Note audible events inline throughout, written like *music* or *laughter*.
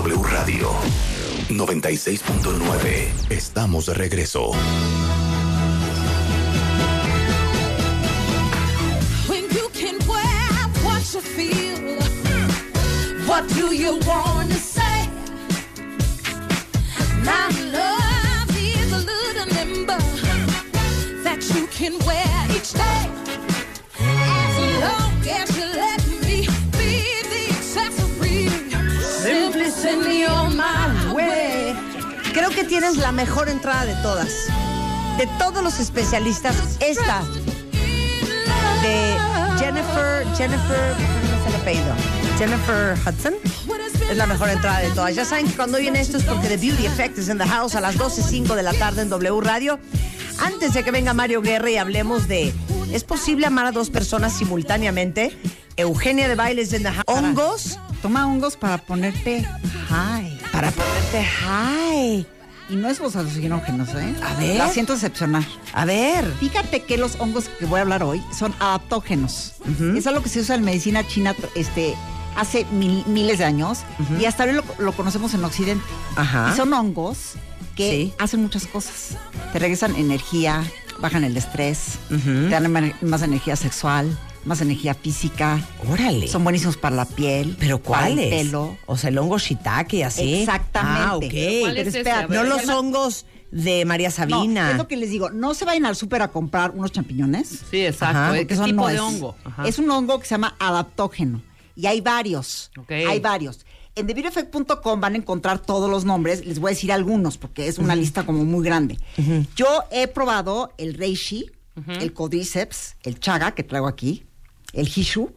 W Radio 96.9. Estamos de regreso. When you can wear what you feel, what do you want to say? My love is a little nimble that you can wear each day. Creo que tienes la mejor entrada de todas. De todos los especialistas, esta de Jennifer, Jennifer, ¿cómo es el apellido? Jennifer Hudson es la mejor entrada de todas. Ya saben que cuando viene esto es porque The Beauty Effect is in the house a las 12.05 de la tarde en W Radio. Antes de que venga Mario Guerra y hablemos de ¿es posible amar a dos personas simultáneamente? Eugenia de Bailes en the house. Hongos Toma hongos para ponerte high. para ponerte high. Y no es los alucinógenos, ¿eh? A ver. La siento decepcionar. A ver. Fíjate que los hongos que voy a hablar hoy son adaptógenos. Es algo que se usa en medicina china este, hace mil- miles de años y hasta hoy lo, lo conocemos en Occidente. Ajá. Y son hongos que Sí. hacen muchas cosas. Te regresan energía, bajan el estrés, te dan más energía sexual, más energía física. Órale. Son buenísimos para la piel. ¿Pero para el cuáles? pelo. O sea, el hongo shiitake, así. Exactamente. Ah, ok. ¿Cuál es Pero No los hongos de María No, Sabina. es lo que les digo. No se vayan al súper a comprar unos champiñones. Sí, exacto. Ajá, ¿eh? ¿Qué tipo no de es. hongo? Ajá. Es un hongo que se llama adaptógeno. Y hay varios. Ok. Hay varios. En TheBeautyEffect.com van a encontrar todos los nombres. Les voy a decir algunos porque es una lista como muy grande. Yo he probado el reishi, el codriceps, el chaga que traigo aquí, el hishu.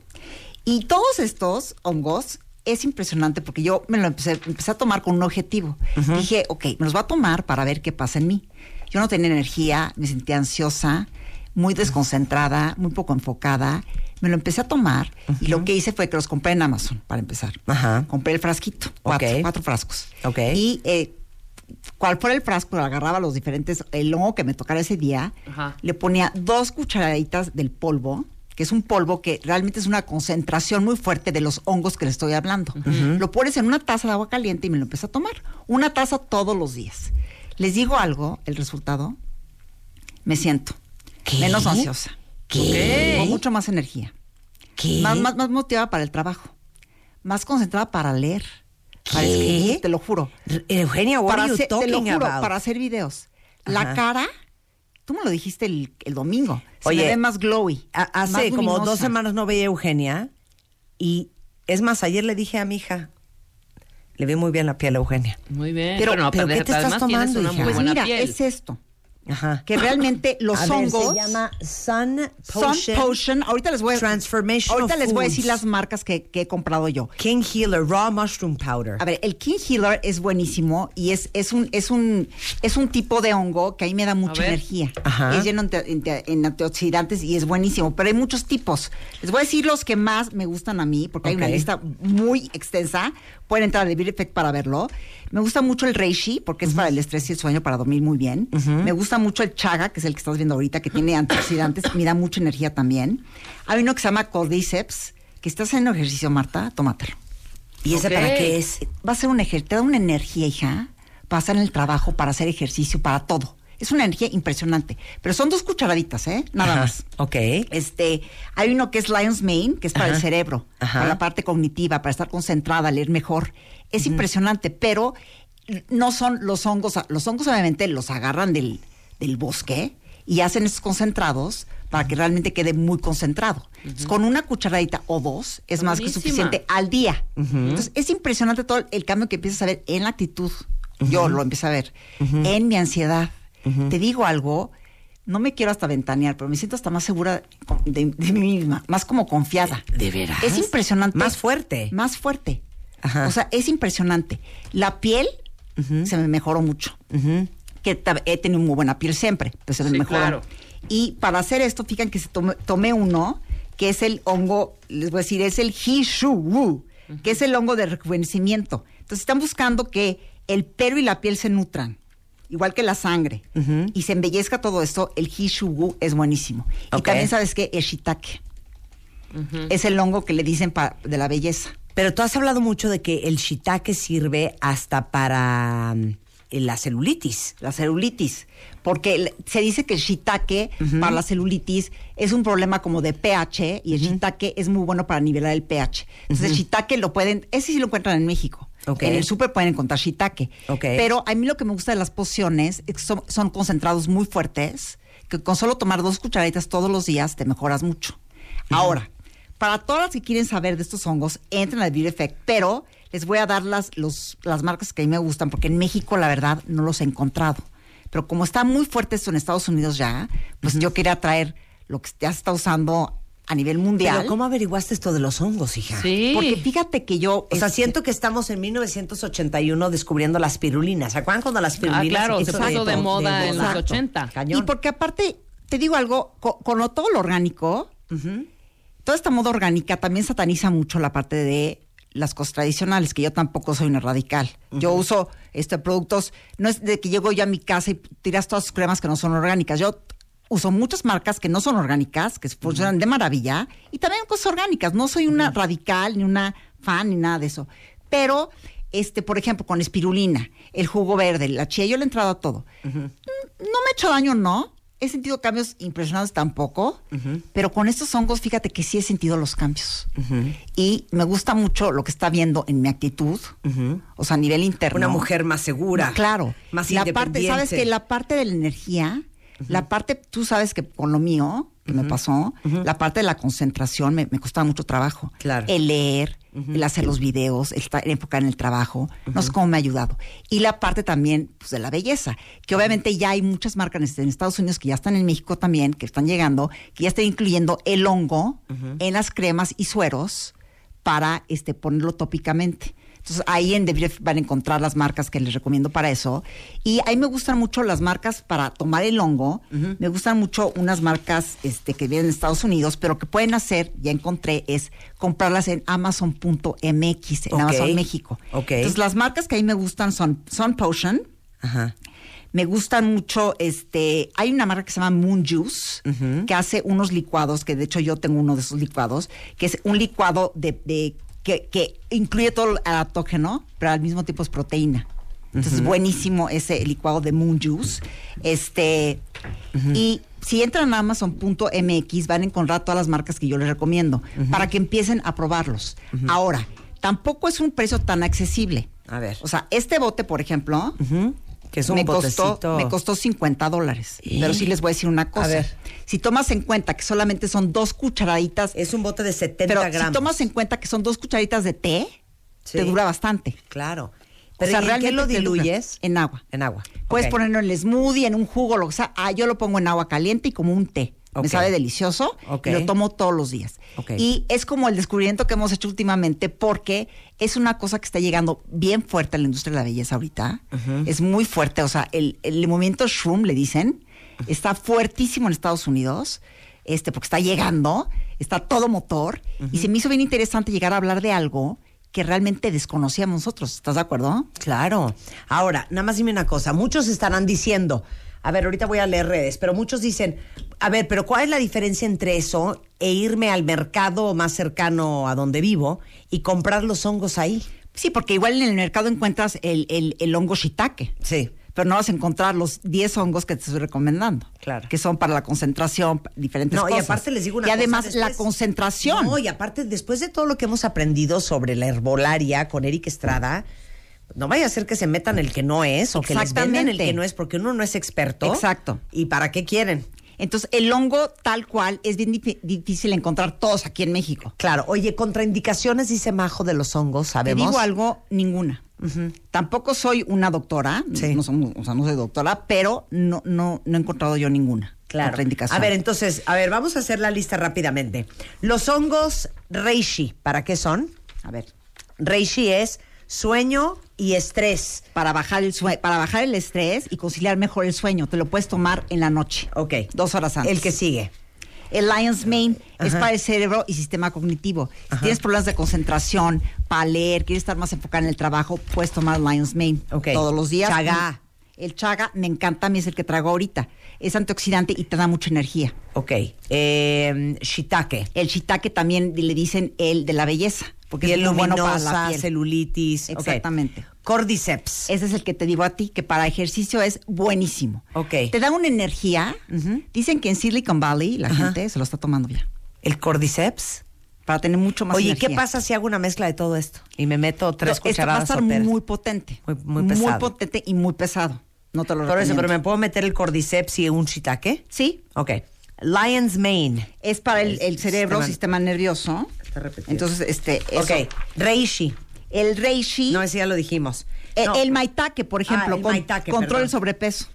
Y todos estos hongos es impresionante porque yo me lo empecé, empecé a tomar con un objetivo. Dije, ok, me los voy a tomar para ver qué pasa en mí. Yo no tenía energía, me sentía ansiosa, muy desconcentrada, muy poco enfocada. Me lo empecé a tomar y lo que hice fue que los compré en Amazon, para empezar. Ajá. Compré el frasquito, cuatro, frascos. Ok. Y eh, cual fuera el frasco, agarraba los diferentes, el hongo que me tocara ese día, le ponía dos cucharaditas del polvo, que es un polvo que realmente es una concentración muy fuerte de los hongos que le estoy hablando. Lo pones en una taza de agua caliente y me lo empecé a tomar. Una taza todos los días. Les digo algo, el resultado, me siento ¿Qué? menos ansiosa, ¿Qué? con mucho más energía, ¿Qué? más, más, más motivada para el trabajo, más concentrada para leer, para escribir, te lo juro. Eugenia, what Para are you hacer, te lo juro, about? para hacer videos. Ajá. La cara, tú me lo dijiste el, el domingo, se Oye, me ve más glowy. A- hace más como luminosa. dos semanas no veía a Eugenia y es más, ayer le dije a mi hija, le vi muy bien la piel a Eugenia. Muy bien. Pero- bueno, pero ¿qué te además estás tomando, una hija? Pues mira, piel. es esto, Ajá. que realmente *laughs* los a ver, hongos... se llama Sun Sun Potion. Ahorita les voy a, Transformational ahorita les voy a decir las marcas que, que he comprado yo. King Healer Raw Mushroom Powder. A ver, el King Healer es buenísimo y es, es, un, es, un, es un tipo de hongo que a mí me da mucha energía. Ajá. Es lleno en antioxidantes y es buenísimo, pero hay muchos tipos. Les voy a decir los que más me gustan a mí, porque hay una lista muy extensa. Pueden entrar a The Beauty Effect para verlo. Me gusta mucho el Reishi, porque es para el estrés y el sueño, para dormir muy bien. Me gusta mucho el Chaga, que es el que estás viendo ahorita, que tiene antioxidantes, me da mucha energía también. Hay uno que se llama Cordyceps, que estás haciendo ejercicio, Marta, tómatelo. ¿Y ese para qué es? Va a ser un ejercicio, te da una energía, hija, para en el trabajo, para hacer ejercicio, para todo. Es una energía impresionante. Pero son dos cucharaditas, ¿eh? Nada Ajá. más. Ok. Este, hay uno que es Lion's Mane, que es para Ajá. el cerebro, Ajá. para la parte cognitiva, para estar concentrada, leer mejor. Es impresionante, pero no son los hongos, los hongos obviamente los agarran del, del bosque y hacen estos concentrados para que realmente quede muy concentrado. Entonces, con una cucharadita o dos es más que suficiente al día. Entonces, es impresionante todo el cambio que empiezas a ver en la actitud. Yo lo empecé a ver. En mi ansiedad. Te digo algo, no me quiero hasta ventanear, pero me siento hasta más segura de, de mí misma, más como confiada. ¿De veras? Es impresionante. Más fuerte. Más fuerte. Ajá. O sea, es impresionante. La piel se me mejoró mucho. Que he tenido muy buena piel siempre, se me Sí, claro. Y para hacer esto, fíjense que se tomé, tomé uno, que es el hongo, les voy a decir, es el Hishu, que es el hongo de rejuvenecimiento. Entonces están buscando que el pelo y la piel se nutran, igual que la sangre, y se embellezca todo esto, el Hishu es buenísimo. Y también sabes que el shiitake. Es el hongo que le dicen pa- de la belleza. Pero tú has hablado mucho de que el shiitake sirve hasta para mm, la celulitis. la celulitis. Porque se dice que el shiitake para la celulitis es un problema como de pH y el shiitake es muy bueno para nivelar el pH. Entonces el shiitake lo pueden, ese sí lo encuentran en México. En el súper pueden encontrar shiitake. Ok. Pero a mí lo que me gusta de las pociones es que son, son concentrados muy fuertes, que con solo tomar dos cucharaditas todos los días te mejoras mucho. Ahora, para todas las que quieren saber de estos hongos, entren al Beauty Effect, pero les voy a dar las, los, las marcas que a mí me gustan, porque en México, la verdad, no los he encontrado. Pero como está muy fuerte esto en Estados Unidos ya, pues yo quería traer lo que ya se está usando a nivel mundial. Pero ¿cómo averiguaste esto de los hongos, hija? Sí. Porque fíjate que yo... O sea, este, siento que estamos en 1981 descubriendo las pirulinas. ¿Se acuerdan cuando las Ah, pirulinas claro, se hizo puso de moda en los Exacto. 80. Cañón. Y porque aparte, te digo algo, co- con, todo lo orgánico, toda esta moda orgánica también sataniza mucho la parte de las cosas tradicionales, que yo tampoco soy una radical. Yo uso este productos, no es de que llego yo a mi casa y tiras todas tus cremas que no son orgánicas. Yo uso muchas marcas que no son orgánicas, que funcionan de maravilla, y también cosas orgánicas. No soy una radical, ni una fan, ni nada de eso. Pero, este, por ejemplo, con espirulina, el jugo verde, la chía, yo le he entrado a todo. Mm, No me ha hecho daño, no. He sentido cambios impresionantes tampoco, pero con estos hongos, fíjate que sí he sentido los cambios. Y me gusta mucho lo que está viendo en mi actitud, o sea, a nivel interno. Una mujer más segura. Claro. Más la parte, independiente. sabes que la parte de la energía, la parte, tú sabes que con lo mío, que me pasó, la parte de la concentración me, me costaba mucho trabajo. Claro. El leer, el hacer los videos, el estar enfocar en el trabajo, no sé cómo me ha ayudado. Y la parte también pues, de la belleza, que obviamente ya hay muchas marcas en Estados Unidos que ya están en México también, que están llegando, que ya están incluyendo el hongo en las cremas y sueros para este ponerlo tópicamente. Entonces ahí en The Beauty van a encontrar las marcas que les recomiendo para eso. Y ahí me gustan mucho las marcas para tomar el hongo. Me gustan mucho unas marcas este, que vienen de Estados Unidos, pero que pueden hacer, ya encontré, es comprarlas en amazon.mx, en Ok. Amazon México. Ok. Entonces las marcas que a mí me gustan son Sun Potion. Ajá. Me gustan mucho, este, hay una marca que se llama Moon Juice, que hace unos licuados, que de hecho yo tengo uno de esos licuados, que es un licuado de, de- que, que incluye todo el adaptógeno, pero al mismo tiempo es proteína. Entonces, buenísimo ese licuado de Moon Juice. Este, y si entran a amazon.mx van a encontrar todas las marcas que yo les recomiendo para que empiecen a probarlos. Ahora, tampoco es un precio tan accesible. A ver. O sea, este bote, por ejemplo. Que es un me botecito. costó, me costó 50 dólares. ¿Eh? Pero sí les voy a decir una cosa. ver. Si tomas en cuenta que solamente son dos cucharaditas, Es un bote de 70 pero gramos. si tomas en cuenta que son dos cucharitas de té, Sí. te dura bastante. Claro. O sea, ¿y en qué realmente lo diluyes? En agua. En agua. Puedes ponerlo en el smoothie, en un jugo, lo que sea. Ah, yo lo pongo en agua caliente y como un té. Me sabe delicioso y lo tomo todos los días. Y es como el descubrimiento que hemos hecho últimamente porque es una cosa que está llegando bien fuerte a la industria de la belleza ahorita. Es muy fuerte. O sea, el, el movimiento Shroom, le dicen, está fuertísimo en Estados Unidos. Este, porque está llegando, está todo motor. Y se me hizo bien interesante llegar a hablar de algo que realmente desconocíamos nosotros. ¿Estás de acuerdo? Claro. Ahora, nada más dime una cosa. Muchos estarán diciendo, a ver, ahorita voy a leer redes, pero muchos dicen, a ver, pero ¿cuál es la diferencia entre eso e irme al mercado más cercano a donde vivo y comprar los hongos ahí? Sí, porque igual en el mercado encuentras el, el, el hongo shiitake. Sí. Pero no vas a encontrar los 10 hongos que te estoy recomendando. Claro. Que son para la concentración, diferentes No, y cosas. aparte les digo una Y cosa, además la concentración. No, y aparte, después de todo lo que hemos aprendido sobre la herbolaria con Eric Estrada, no vaya a ser que se metan el que no es o que les vendan el que no es porque uno no es experto. Exacto. ¿Y para qué quieren? Entonces, el hongo tal cual es bien dif- difícil encontrar todos aquí en México. Claro. Oye, contraindicaciones, dice Majo, de los hongos, Te ¿sabemos? digo algo, ninguna. Tampoco soy una doctora, Sí. no, somos- o sea, no soy doctora, pero no, no, no he encontrado yo ninguna Claro. contraindicación. A ver, entonces, a ver, vamos a hacer la lista rápidamente. Los hongos reishi, ¿para qué son? a ver, Reishi es sueño y estrés. para bajar el sue- para bajar el estrés y conciliar mejor el sueño, te lo puedes tomar en la noche. Ok. Dos horas antes. El que sigue. El Lion's Mane es para el cerebro y sistema cognitivo. Si tienes problemas de concentración, para leer, quieres estar más enfocado en el trabajo, puedes tomar Lion's Mane Ok. todos los días. Chaga. El chaga me encanta, a mí es el que traigo ahorita. Es antioxidante y te da mucha energía. Ok. Eh, shiitake. El shiitake también le dicen el de la belleza, porque piel es muy bueno para luminosa, la piel. celulitis. Exactamente. Cordyceps. Ese es el que te digo a ti, que para ejercicio es buenísimo. Ok. Te da una energía. Dicen que en Silicon Valley la gente se lo está tomando ya. El cordyceps. Para tener mucho más Oye, energía. ¿qué pasa si hago una mezcla de todo esto? Y me meto tres No, esto va a cucharadas estar muy potente. Muy- muy pesado. potente y muy pesado. No te lo Por eso, pero me puedo meter el cordyceps y un shiitake. Sí, Ok. Lion's mane. es para el, el cerebro, Sistema- sistema, nervioso. Está repetido. Entonces, este, eso. Ok. Reishi. El reishi, No, ese ya lo dijimos. eh, No, el maitake, por ejemplo, Ah, el con- maitake, control perdón. el sobrepeso.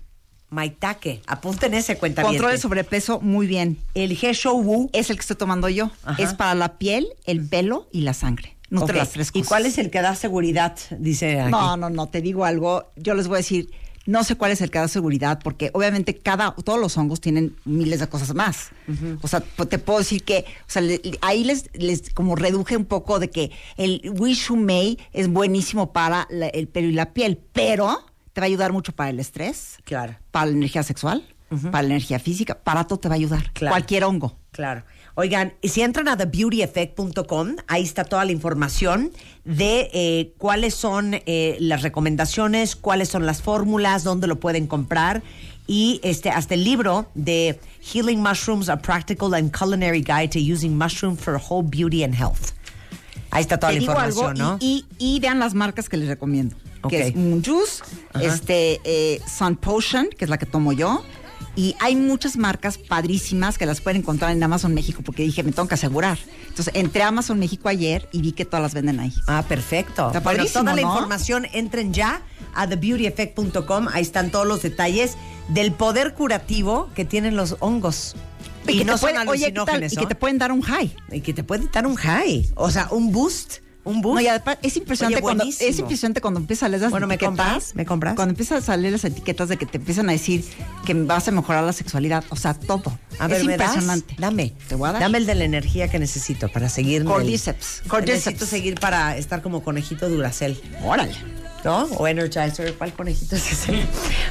Maitake. Apunten ese cuenta Control el sobrepeso muy bien. El Wu. Es el que estoy tomando yo. Ajá. Es para la piel, el pelo y la sangre. Nutre Ok. las tres ¿Y cosas. cuál es el que da seguridad? Dice aquí. No, no, no, te digo algo. Yo les voy a decir, no sé cuál es el que da seguridad, porque obviamente cada, todos los hongos tienen miles de cosas más. O sea, te puedo decir que, o sea, le- ahí les, les como reduje un poco de que el Wishumei es buenísimo para la- el pelo y la piel, pero te va a ayudar mucho para el estrés, Claro. para la energía sexual, para la energía física, para todo te va a ayudar. Claro. Cualquier hongo. Claro. Oigan, si entran a thebeautyeffect.com, ahí está toda la información de eh, cuáles son eh, las recomendaciones, cuáles son las fórmulas, dónde lo pueden comprar y este hasta el libro de Healing Mushrooms, a Practical and Culinary Guide to Using Mushrooms for Whole Beauty and Health. Ahí está toda Te la información, algo ¿no? y, y, y vean las marcas que les recomiendo. Que es Moon Juice, Ajá. este, eh, Sun Potion, que es la que tomo yo. Y hay muchas marcas padrísimas que las pueden encontrar en Amazon México, porque dije, me tengo que asegurar. Entonces, entré a Amazon México ayer y vi que todas las venden ahí. Ah, perfecto. Está bueno, toda la información entren ya a thebeautyeffect.com. Ahí están todos los detalles del poder curativo que tienen los hongos. Y, que no son puede- oye, ¿qué tal? alucinógenos. Y que te pueden dar un high. Y que te puede dar un high. O sea, un boost. Un boost. No, y además es impresionante, Oye, cuando, es impresionante cuando empiezan a salir las Bueno, ¿me compras? ¿Me compras? Cuando empiezan a salir las etiquetas de que te empiezan a decir que vas a mejorar la sexualidad. O sea, todo. A ver, es ¿me das? impresionante. Dame. Te voy a dar. Dame el de la energía que necesito para seguir. Cordyceps. Cordyceps. Necesito seguir para estar como conejito Duracel. Órale. ¿No? O Energizer. ¿Cuál conejito es ese? *laughs*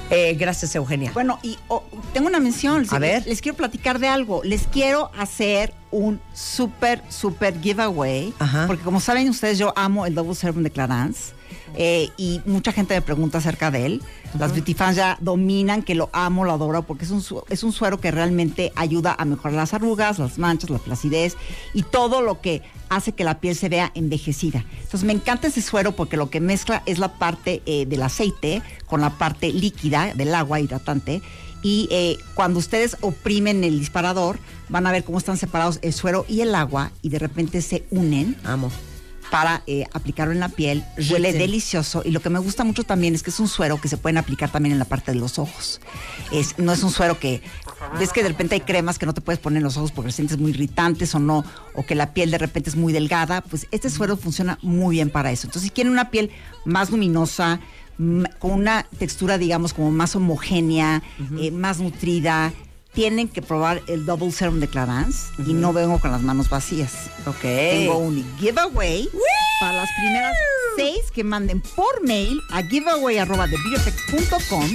Eh, gracias, Eugenia. Bueno, y oh, tengo una mención. Les, A ver. Les quiero platicar de algo. Les quiero hacer un súper, súper giveaway. Ajá. Porque como saben ustedes, yo amo el Double Serum de Clarins. eh, y mucha gente me pregunta acerca de él. Las beauty fans ya dominan que lo amo, lo adoro, porque es un, es un suero que realmente ayuda a mejorar las arrugas, las manchas, la placidez y todo lo que hace que la piel se vea envejecida. Entonces me encanta ese suero porque lo que mezcla es la parte eh, del aceite con la parte líquida del agua hidratante. Y eh, cuando ustedes oprimen el disparador, van a ver cómo están separados el suero y el agua y de repente se unen Amo. para eh, aplicarlo en la piel. Huele Sí. delicioso y lo que me gusta mucho también es que es un suero que se pueden aplicar también en la parte de los ojos. Es, no es un suero que ves que de repente hay cremas que no te puedes poner en los ojos porque sientes muy irritantes o no, o que la piel de repente es muy delgada. Pues este suero funciona muy bien para eso. Entonces, si quieren una piel más luminosa, con una textura, digamos, como más homogénea, eh, más nutrida. Tienen que probar el Double Serum de Clarins y no vengo con las manos vacías. Ok. Tengo un giveaway para las primeras seis que manden por mail a giveaway.com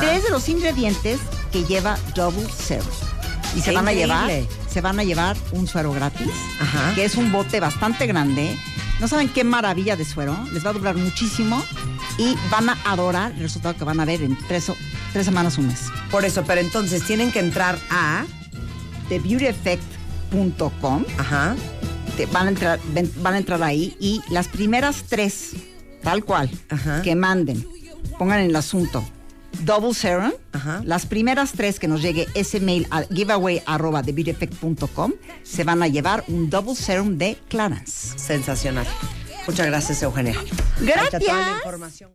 tres de los ingredientes que lleva Double Serum. Y se ¡Qué van a llevar, se van a llevar un suero gratis, Ajá. que es un bote bastante grande. No saben qué maravilla de suero, les va a durar muchísimo y van a adorar el resultado que van a ver en tres, tres semanas, un mes. Por eso, pero entonces tienen que entrar a. TheBeautyEffect.com Ajá. te- van, a entrar, ven- van a entrar ahí y las primeras tres, tal cual, Ajá. que manden, pongan en el asunto Double Serum, Ajá. las primeras tres que nos llegue ese mail a giveaway arroba thebeautyeffect.com se van a llevar un Double Serum de Clarence. Sensacional. Muchas gracias, Eugenia. Ahí está toda la Gracias. información.